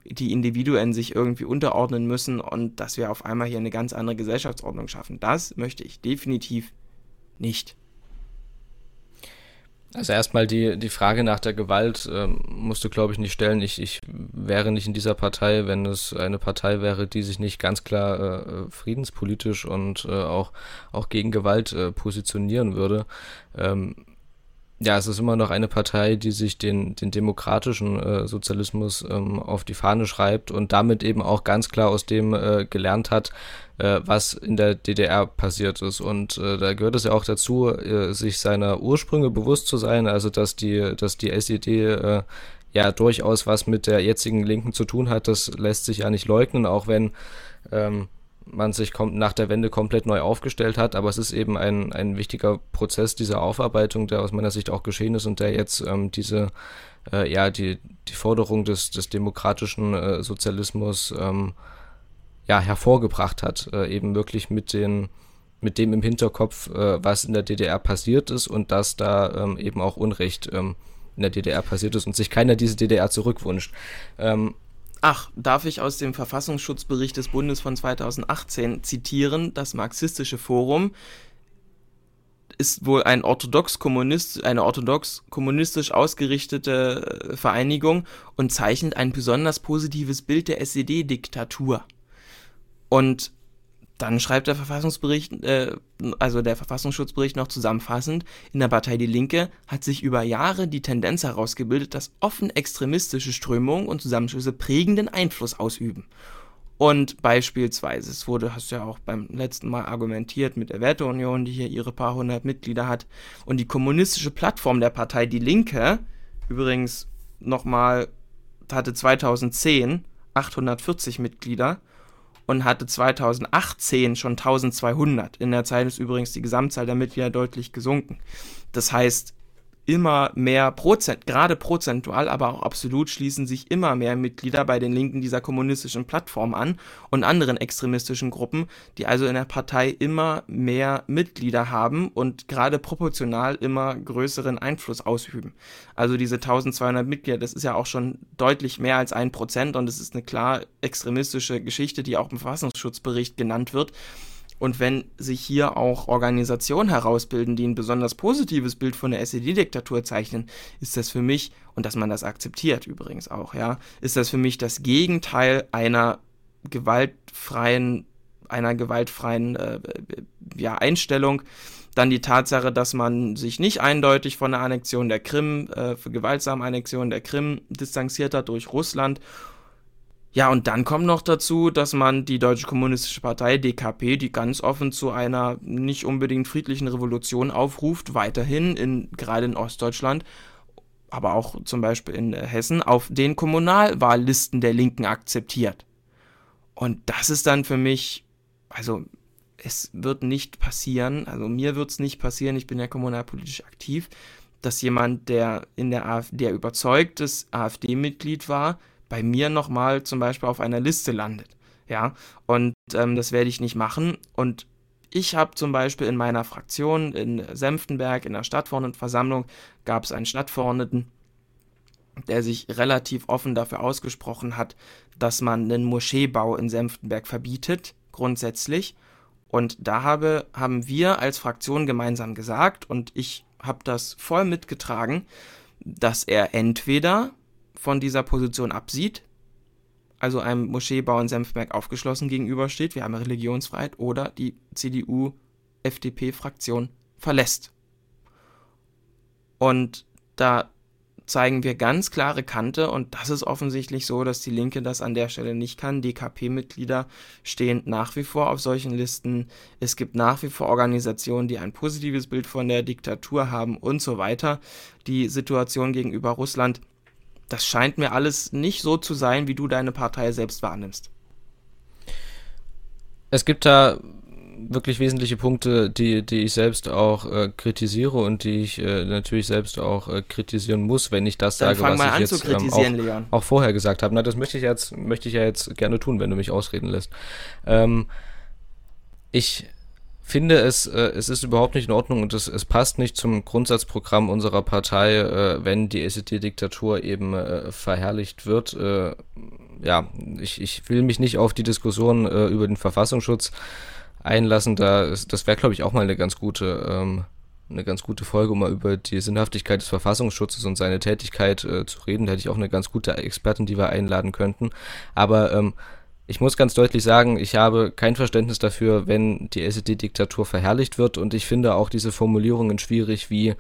Speaker 2: die Individuen sich irgendwie unterordnen müssen und dass wir auf einmal hier eine ganz andere Gesellschaftsordnung schaffen. Das möchte ich definitiv nicht.
Speaker 3: Also erstmal die, die Frage nach der Gewalt äh, musst du, glaube ich, nicht stellen. Ich, ich wäre nicht in dieser Partei, wenn es eine Partei wäre, die sich nicht ganz klar äh, friedenspolitisch und äh, auch, auch gegen Gewalt äh, positionieren würde. Ähm, ja, es ist immer noch eine Partei, die sich den, den demokratischen äh, Sozialismus ähm, auf die Fahne schreibt und damit eben auch ganz klar aus dem äh, gelernt hat, äh, was in der DDR passiert ist. Und äh, da gehört es ja auch dazu, äh, sich seiner Ursprünge bewusst zu sein, also dass die, dass die SED äh, ja durchaus was mit der jetzigen Linken zu tun hat, das lässt sich ja nicht leugnen, auch wenn ähm, man sich nach der Wende komplett neu aufgestellt hat, aber es ist eben ein, ein wichtiger Prozess dieser Aufarbeitung, der aus meiner Sicht auch geschehen ist und der jetzt ähm, diese, äh, ja, die, die Forderung des, des demokratischen äh, Sozialismus ähm, ja, hervorgebracht hat, äh, eben wirklich mit den mit dem im Hinterkopf, äh, was in der DDR passiert ist und dass da ähm, eben auch Unrecht ähm, in der DDR passiert ist und sich keiner diese DDR zurückwünscht.
Speaker 2: Ach, darf ich aus dem Verfassungsschutzbericht des Bundes von 2018 zitieren? Das Marxistische Forum ist wohl ein orthodox -kommunist, eine orthodox kommunistisch ausgerichtete äh, Vereinigung und zeichnet ein besonders positives Bild der SED-Diktatur. Und dann schreibt der Verfassungsbericht, äh, also der Verfassungsschutzbericht noch zusammenfassend, in der Partei Die Linke hat sich über Jahre die Tendenz herausgebildet, dass offen extremistische Strömungen und Zusammenschlüsse prägenden Einfluss ausüben. Und beispielsweise, es wurde, hast du ja auch beim letzten Mal argumentiert mit der Werteunion, die hier ihre paar hundert Mitglieder hat, und die kommunistische Plattform der Partei Die Linke, übrigens nochmal, hatte 2010 840 Mitglieder und hatte 2018 schon 1200. In der Zeit ist übrigens die Gesamtzahl der Mitglieder deutlich gesunken. Das heißt, immer mehr Prozent, gerade prozentual, aber auch absolut schließen sich immer mehr Mitglieder bei den Linken dieser kommunistischen Plattform an und anderen extremistischen Gruppen, die also in der Partei immer mehr Mitglieder haben und gerade proportional immer größeren Einfluss ausüben. Also diese 1200 Mitglieder, das ist ja auch schon deutlich mehr als ein Prozent und es ist eine klar extremistische Geschichte, die auch im Verfassungsschutzbericht genannt wird. Und wenn sich hier auch Organisationen herausbilden, die ein besonders positives Bild von der SED-Diktatur zeichnen, ist das für mich, und dass man das akzeptiert übrigens auch, ja, ist das für mich das Gegenteil einer gewaltfreien, einer gewaltfreien äh, ja, Einstellung. Dann die Tatsache, dass man sich nicht eindeutig von der Annexion der Krim, äh, für gewaltsame Annexion der Krim distanziert hat durch Russland Ja, und dann kommt noch dazu, dass man die Deutsche Kommunistische Partei, DKP, die ganz offen zu einer nicht unbedingt friedlichen Revolution aufruft, weiterhin, in, gerade in Ostdeutschland, aber auch zum Beispiel in Hessen, auf den Kommunalwahllisten der Linken akzeptiert. Und das ist dann für mich, also es wird nicht passieren, also mir wird es nicht passieren, ich bin ja kommunalpolitisch aktiv, dass jemand, der in der AfD, der überzeugtes AfD-Mitglied war, bei mir nochmal zum Beispiel auf einer Liste landet. Ja, und ähm, das werde ich nicht machen. Und ich habe zum Beispiel in meiner Fraktion in Senftenberg, in der Stadtverordnetenversammlung, gab es einen Stadtverordneten, der sich relativ offen dafür ausgesprochen hat, dass man einen Moscheebau in Senftenberg verbietet, grundsätzlich. Und da habe, haben wir als Fraktion gemeinsam gesagt, und ich habe das voll mitgetragen, dass er entweder von dieser Position absieht, also einem Moscheebau in Senfberg aufgeschlossen gegenübersteht, wir haben Religionsfreiheit, oder die CDU-FDP-Fraktion verlässt. Und da zeigen wir ganz klare Kante und das ist offensichtlich so, dass die Linke das an der Stelle nicht kann. DKP-Mitglieder stehen nach wie vor auf solchen Listen. Es gibt nach wie vor Organisationen, die ein positives Bild von der Diktatur haben und so weiter. Die Situation gegenüber Russland das scheint mir alles nicht so zu sein, wie du deine Partei selbst wahrnimmst.
Speaker 3: Es gibt da wirklich wesentliche Punkte, die, die ich selbst auch äh, kritisiere und die ich äh, natürlich selbst auch äh, kritisieren muss, wenn ich das Dann sage, was ich jetzt ähm, auch, auch, vorher gesagt habe. Na, das möchte ich jetzt, möchte ich ja jetzt gerne tun, wenn du mich ausreden lässt. Ähm, ich finde es, äh, es ist überhaupt nicht in Ordnung und es, es passt nicht zum Grundsatzprogramm unserer Partei, äh, wenn die SED-Diktatur eben äh, verherrlicht wird. Äh, ja, ich, ich will mich nicht auf die Diskussion äh, über den Verfassungsschutz einlassen. Da ist, das wäre, glaube ich, auch mal eine ganz gute, ähm, eine ganz gute Folge, um mal über die Sinnhaftigkeit des Verfassungsschutzes und seine Tätigkeit äh, zu reden. Da hätte ich auch eine ganz gute Expertin, die wir einladen könnten. Aber ähm, ich muss ganz deutlich sagen, ich habe kein Verständnis dafür, wenn die SED-Diktatur verherrlicht wird und ich finde auch diese Formulierungen schwierig, wie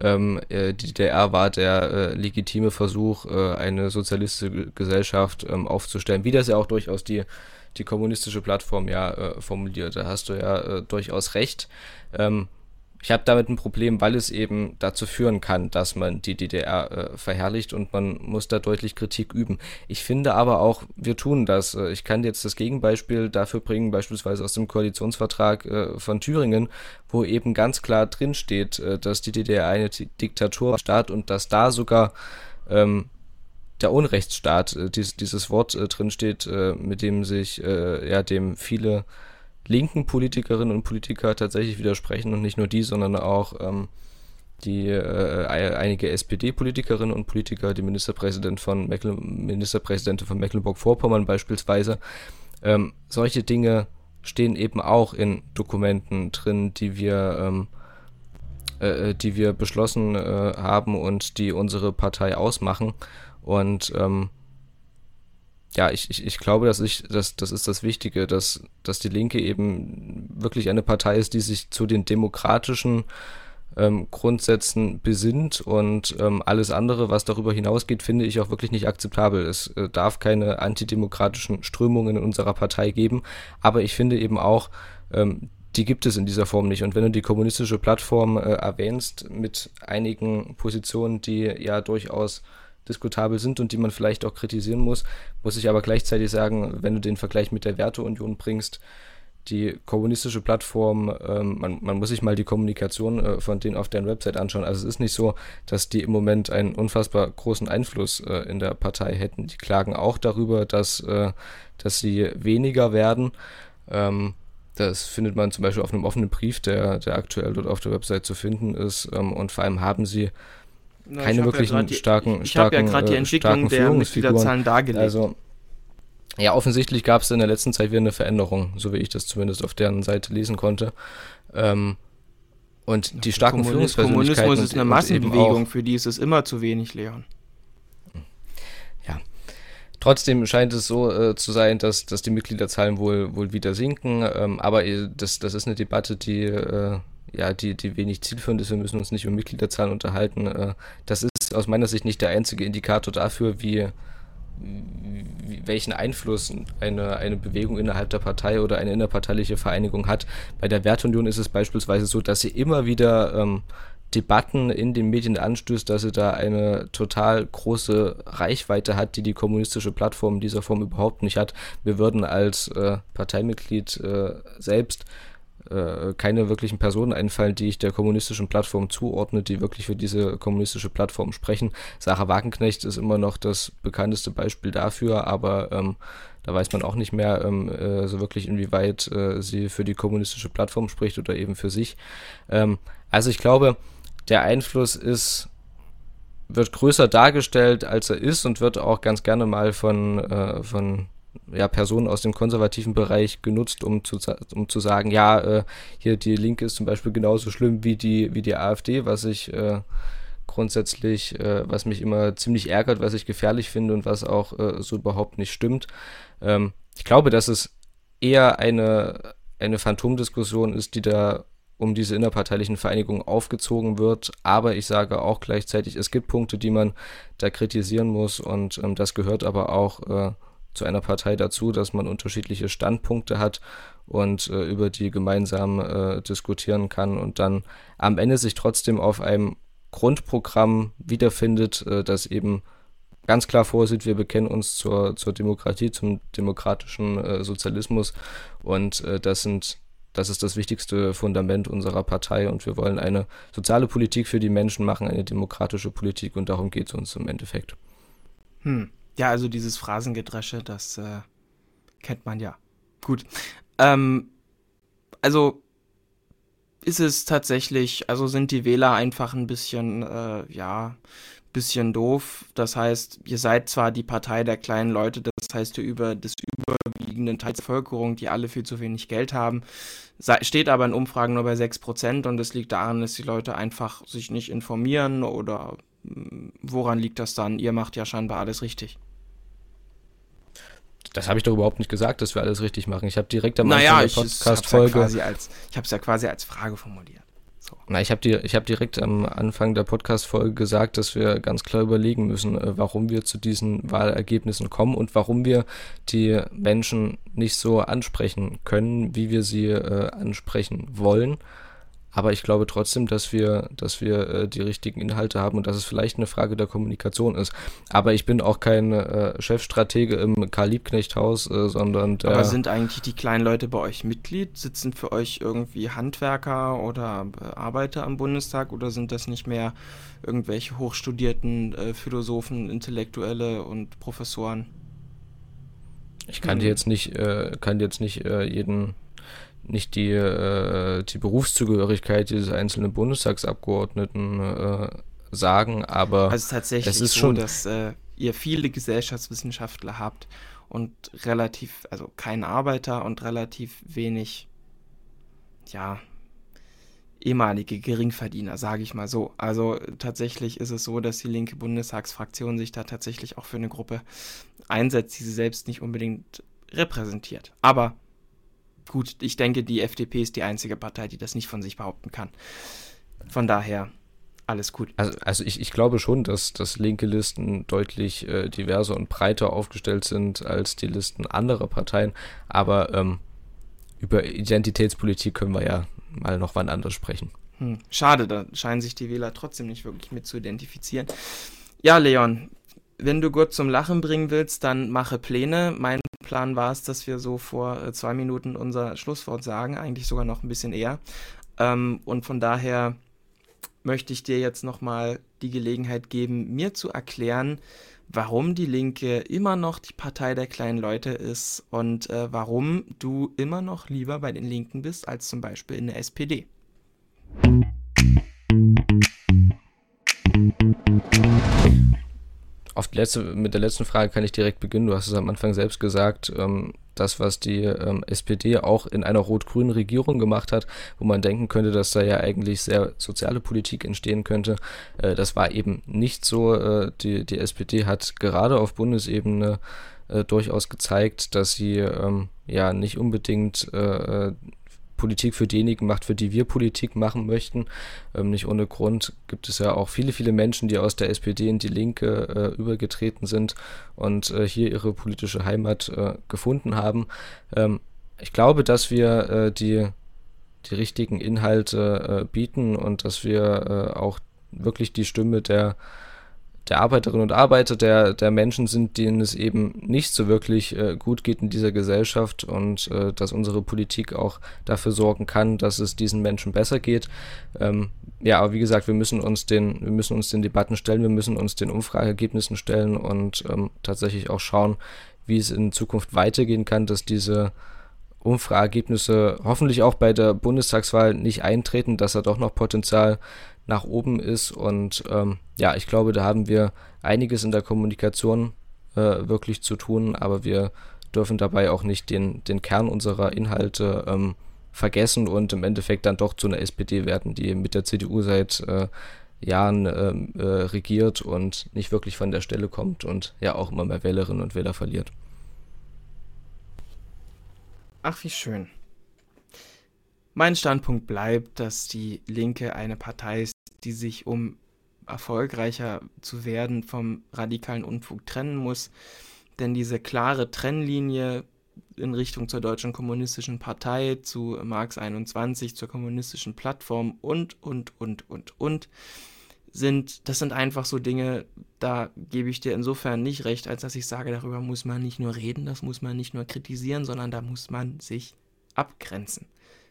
Speaker 3: ähm, äh, die DDR war der äh, legitime Versuch, äh, eine sozialistische Gesellschaft ähm, aufzustellen, wie das ja auch durchaus die, die kommunistische Plattform ja äh, formuliert. Da hast du ja äh, durchaus recht. Ähm, ich habe damit ein Problem, weil es eben dazu führen kann, dass man die DDR äh, verherrlicht und man muss da deutlich Kritik üben. Ich finde aber auch, wir tun das. Äh, ich kann jetzt das Gegenbeispiel dafür bringen, beispielsweise aus dem Koalitionsvertrag äh, von Thüringen, wo eben ganz klar drinsteht, äh, dass die DDR eine Diktaturstaat und dass da sogar ähm, der Unrechtsstaat, äh, dies, dieses Wort äh, drinsteht, mit dem sich ja dem viele linken Politikerinnen und Politiker tatsächlich widersprechen und nicht nur die, sondern auch ähm, die äh, einige SPD-Politikerinnen und Politiker, die Ministerpräsident von Mecklen Ministerpräsidentin von Mecklenburg-Vorpommern beispielsweise. Ähm, solche Dinge stehen eben auch in Dokumenten drin, die wir ähm, äh, die wir beschlossen äh, haben und die unsere Partei ausmachen. Und ähm, ja, ich, ich, ich glaube, dass ich, dass, das ist das Wichtige, dass, dass die Linke eben wirklich eine Partei ist, die sich zu den demokratischen ähm, Grundsätzen besinnt und ähm, alles andere, was darüber hinausgeht, finde ich auch wirklich nicht akzeptabel. Es äh, darf keine antidemokratischen Strömungen in unserer Partei geben, aber ich finde eben auch, ähm, die gibt es in dieser Form nicht. Und wenn du die kommunistische Plattform äh, erwähnst mit einigen Positionen, die ja durchaus diskutabel sind und die man vielleicht auch kritisieren muss, muss ich aber gleichzeitig sagen, wenn du den Vergleich mit der Werteunion bringst, die kommunistische Plattform, ähm, man, man, muss sich mal die Kommunikation äh, von denen auf deren Website anschauen. Also es ist nicht so, dass die im Moment einen unfassbar großen Einfluss äh, in der Partei hätten. Die klagen auch darüber, dass, äh, dass sie weniger werden. Ähm, das findet man zum Beispiel auf einem offenen Brief, der, der aktuell dort auf der Website zu finden ist. Ähm, und vor allem haben sie na, keine wirklichen ja starken,
Speaker 2: ich,
Speaker 3: ich habe
Speaker 2: ja gerade die äh, Entwicklung der Mitgliederzahlen dargelegt.
Speaker 3: Also, ja, offensichtlich gab es in der letzten Zeit wieder eine Veränderung, so wie ich das zumindest auf deren Seite lesen konnte. Ähm, und die starken Kommunis Führungspersönlichkeiten.
Speaker 2: Kommunismus ist eine Massenbewegung, für die ist es immer zu wenig, Leon.
Speaker 3: Ja. Trotzdem scheint es so äh, zu sein, dass, dass die Mitgliederzahlen wohl, wohl wieder sinken. Ähm, aber äh, das, das ist eine Debatte, die äh, ja, die, die wenig zielführend ist. Wir müssen uns nicht über Mitgliederzahlen unterhalten. Äh, das ist aus meiner Sicht nicht der einzige Indikator dafür, wie, welchen Einfluss eine, eine Bewegung innerhalb der Partei oder eine innerparteiliche Vereinigung hat. Bei der Wertunion ist es beispielsweise so, dass sie immer wieder ähm, Debatten in den Medien anstößt, dass sie da eine total große Reichweite hat, die die kommunistische Plattform in dieser Form überhaupt nicht hat. Wir würden als äh, Parteimitglied äh, selbst äh, keine wirklichen Personen einfallen, die ich der kommunistischen Plattform zuordne, die wirklich für diese kommunistische Plattform sprechen. Sarah Wagenknecht ist immer noch das bekannteste Beispiel dafür, aber ähm, da weiß man auch nicht mehr ähm, äh, so wirklich, inwieweit äh, sie für die kommunistische Plattform spricht oder eben für sich. Ähm, also ich glaube, der Einfluss ist wird größer dargestellt, als er ist und wird auch ganz gerne mal von, äh, von ja, Personen aus dem konservativen Bereich genutzt, um zu, um zu sagen, ja, äh, hier die Linke ist zum Beispiel genauso schlimm wie die, wie die AfD, was ich äh, grundsätzlich, äh, was mich immer ziemlich ärgert, was ich gefährlich finde und was auch äh, so überhaupt nicht stimmt. Ähm, ich glaube, dass es eher eine, eine Phantomdiskussion ist, die da um diese innerparteilichen Vereinigungen aufgezogen wird. Aber ich sage auch gleichzeitig, es gibt Punkte, die man da kritisieren muss und ähm, das gehört aber auch äh, zu einer Partei dazu, dass man unterschiedliche Standpunkte hat und äh, über die gemeinsam äh, diskutieren kann und dann am Ende sich trotzdem auf einem Grundprogramm wiederfindet, äh, das eben ganz klar vorsieht, wir bekennen uns zur, zur Demokratie, zum demokratischen äh, Sozialismus und äh, das sind das ist das wichtigste Fundament unserer Partei und wir wollen eine soziale Politik für die Menschen machen, eine demokratische Politik und darum geht es uns im Endeffekt.
Speaker 2: Hm. Ja, also dieses Phrasengedresche, das äh, kennt man ja. Gut. Ähm, also ist es tatsächlich, also sind die Wähler einfach ein bisschen, äh, ja, bisschen doof. Das heißt, ihr seid zwar die Partei der kleinen Leute, das heißt, ihr über des überwiegenden Teils der Bevölkerung, die alle viel zu wenig Geld haben, steht aber in Umfragen nur bei 6% und es liegt daran, dass die Leute einfach sich nicht informieren oder woran liegt das dann? Ihr macht ja scheinbar alles richtig.
Speaker 3: Das habe ich doch überhaupt nicht gesagt, dass wir alles richtig machen. Ich habe direkt am
Speaker 2: naja, Anfang der Podcast-Folge. Ja ich habe es ja quasi als Frage formuliert.
Speaker 3: So. Na, ich habe hab direkt am Anfang der Podcast-Folge gesagt, dass wir ganz klar überlegen müssen, äh, warum wir zu diesen Wahlergebnissen kommen und warum wir die Menschen nicht so ansprechen können, wie wir sie äh, ansprechen wollen. Aber ich glaube trotzdem, dass wir, dass wir äh, die richtigen Inhalte haben und dass es vielleicht eine Frage der Kommunikation ist. Aber ich bin auch kein äh, Chefstratege im Karl-Liebknecht-Haus, äh, sondern
Speaker 2: der. Aber sind eigentlich die kleinen Leute bei euch Mitglied? Sitzen für euch irgendwie Handwerker oder äh, Arbeiter am Bundestag oder sind das nicht mehr irgendwelche hochstudierten äh, Philosophen, Intellektuelle und Professoren?
Speaker 3: Ich kann hm. dir jetzt nicht, äh, kann dir jetzt nicht jeden nicht die, äh, die Berufszugehörigkeit dieses einzelnen Bundestagsabgeordneten äh, sagen, aber
Speaker 2: also tatsächlich es ist so, schon, dass äh, ihr viele Gesellschaftswissenschaftler habt und relativ, also kein Arbeiter und relativ wenig, ja, ehemalige Geringverdiener, sage ich mal so. Also tatsächlich ist es so, dass die linke Bundestagsfraktion sich da tatsächlich auch für eine Gruppe einsetzt, die sie selbst nicht unbedingt repräsentiert. Aber gut, ich denke, die FDP ist die einzige Partei, die das nicht von sich behaupten kann. Von daher, alles gut.
Speaker 3: Also, also ich, ich glaube schon, dass, dass linke Listen deutlich äh, diverser und breiter aufgestellt sind als die Listen anderer Parteien. Aber ähm, über Identitätspolitik können wir ja mal noch wann anders sprechen.
Speaker 2: Hm, schade, da scheinen sich die Wähler trotzdem nicht wirklich mit zu identifizieren. Ja, Leon, wenn du Gott zum Lachen bringen willst, dann mache Pläne. Mein Plan war es, dass wir so vor äh, zwei Minuten unser Schlusswort sagen, eigentlich sogar noch ein bisschen eher. Ähm, und von daher möchte ich dir jetzt nochmal die Gelegenheit geben, mir zu erklären, warum die Linke immer noch die Partei der kleinen Leute ist und äh, warum du immer noch lieber bei den Linken bist als zum Beispiel in der SPD.
Speaker 3: Auf die letzte, mit der letzten Frage kann ich direkt beginnen. Du hast es am Anfang selbst gesagt, ähm, das, was die ähm, SPD auch in einer rot-grünen Regierung gemacht hat, wo man denken könnte, dass da ja eigentlich sehr soziale Politik entstehen könnte, äh, das war eben nicht so. Äh, die, die SPD hat gerade auf Bundesebene äh, durchaus gezeigt, dass sie ähm, ja nicht unbedingt äh, Politik für diejenigen macht, für die wir Politik machen möchten. Ähm, nicht ohne Grund gibt es ja auch viele, viele Menschen, die aus der SPD in die Linke äh, übergetreten sind und äh, hier ihre politische Heimat äh, gefunden haben. Ähm, ich glaube, dass wir äh, die, die richtigen Inhalte äh, bieten und dass wir äh, auch wirklich die Stimme der der Arbeiterinnen und Arbeiter, der, der Menschen sind, denen es eben nicht so wirklich äh, gut geht in dieser Gesellschaft und äh, dass unsere Politik auch dafür sorgen kann, dass es diesen Menschen besser geht. Ähm, ja, aber wie gesagt, wir müssen uns den, wir müssen uns den Debatten stellen, wir müssen uns den Umfrageergebnissen stellen und ähm, tatsächlich auch schauen, wie es in Zukunft weitergehen kann, dass diese Umfrageergebnisse hoffentlich auch bei der Bundestagswahl nicht eintreten, dass da doch noch Potenzial nach oben ist. Und ähm, ja, ich glaube, da haben wir einiges in der Kommunikation äh, wirklich zu tun, aber wir dürfen dabei auch nicht den, den Kern unserer Inhalte ähm, vergessen und im Endeffekt dann doch zu einer SPD werden, die mit der CDU seit äh, Jahren ähm, äh, regiert und nicht wirklich von der Stelle kommt und ja auch immer mehr Wählerinnen und Wähler verliert.
Speaker 2: Ach, wie schön. Mein Standpunkt bleibt, dass die Linke eine Partei ist, die sich, um erfolgreicher zu werden, vom radikalen Unfug trennen muss. Denn diese klare Trennlinie in Richtung zur Deutschen Kommunistischen Partei, zu Marx 21, zur kommunistischen Plattform und, und, und, und, und, sind, das sind einfach so Dinge, da gebe ich dir insofern nicht recht, als dass ich sage, darüber muss man nicht nur reden, das muss man nicht nur kritisieren, sondern da muss man sich abgrenzen,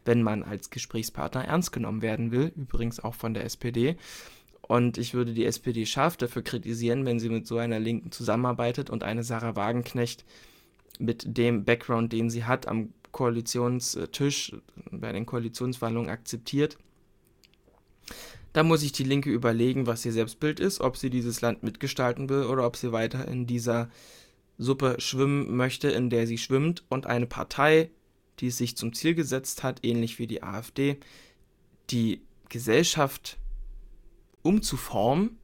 Speaker 2: wenn man als Gesprächspartner ernst genommen werden will, übrigens auch von der SPD. Und ich würde die SPD scharf dafür kritisieren, wenn sie mit so einer Linken zusammenarbeitet und eine Sarah Wagenknecht mit dem Background, den sie hat, am Koalitionstisch bei den Koalitionsverhandlungen akzeptiert da muss sich die Linke überlegen, was ihr Selbstbild ist, ob sie dieses Land mitgestalten will oder ob sie weiter in dieser Suppe schwimmen möchte, in der sie schwimmt. Und eine Partei, die es sich zum Ziel gesetzt hat, ähnlich wie die AfD, die Gesellschaft umzuformen,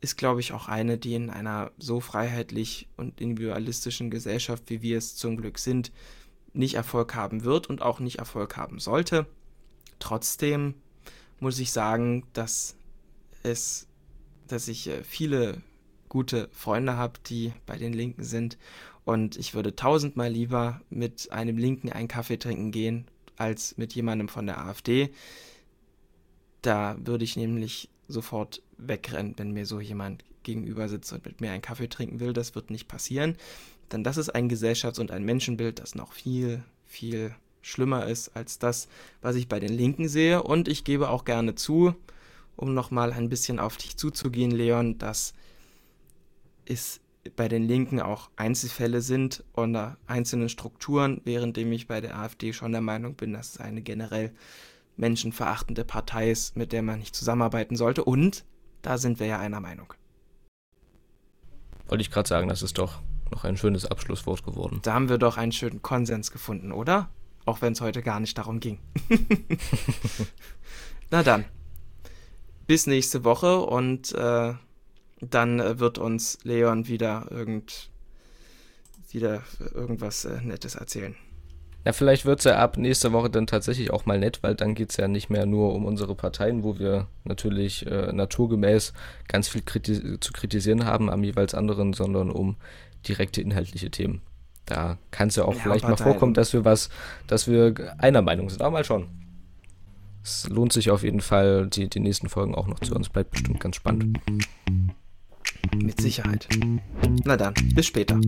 Speaker 2: ist, glaube ich, auch eine, die in einer so freiheitlich und individualistischen Gesellschaft, wie wir es zum Glück sind, nicht Erfolg haben wird und auch nicht Erfolg haben sollte. Trotzdem muss ich sagen, dass es, dass ich äh, viele gute Freunde habe, die bei den Linken sind. Und ich würde tausendmal lieber mit einem Linken einen Kaffee trinken gehen, als mit jemandem von der AfD. Da würde ich nämlich sofort wegrennen, wenn mir so jemand gegenüber sitzt und mit mir einen Kaffee trinken will. Das wird nicht passieren. Denn das ist ein Gesellschafts- und ein Menschenbild, das noch viel, viel schlimmer ist als das, was ich bei den Linken sehe. Und ich gebe auch gerne zu, um nochmal ein bisschen auf dich zuzugehen, Leon, dass es bei den Linken auch Einzelfälle sind oder einzelne Strukturen, währenddem ich bei der AfD schon der Meinung bin, dass es eine generell menschenverachtende Partei ist, mit der man nicht zusammenarbeiten sollte. Und da sind wir ja einer Meinung.
Speaker 3: Wollte ich gerade sagen, das ist doch noch ein schönes Abschlusswort geworden.
Speaker 2: Da haben wir doch einen schönen Konsens gefunden, oder? Auch wenn es heute gar nicht darum ging. [LAUGHS] [LAUGHS] Na dann. Bis nächste Woche und äh, dann wird uns Leon wieder irgend wieder irgendwas äh, Nettes erzählen.
Speaker 3: Ja, vielleicht wird es ja ab nächster Woche dann tatsächlich auch mal nett, weil dann geht es ja nicht mehr nur um unsere Parteien, wo wir natürlich äh, naturgemäß ganz viel kriti zu kritisieren haben am jeweils anderen, sondern um direkte inhaltliche Themen. Da kann es ja auch ja, vielleicht mal vorkommen, dass wir was, dass wir einer Meinung sind. Aber mal schauen. Es lohnt sich auf jeden Fall, die, die nächsten Folgen auch noch zu uns. Bleibt bestimmt ganz spannend.
Speaker 2: Mit Sicherheit. Na dann, bis später.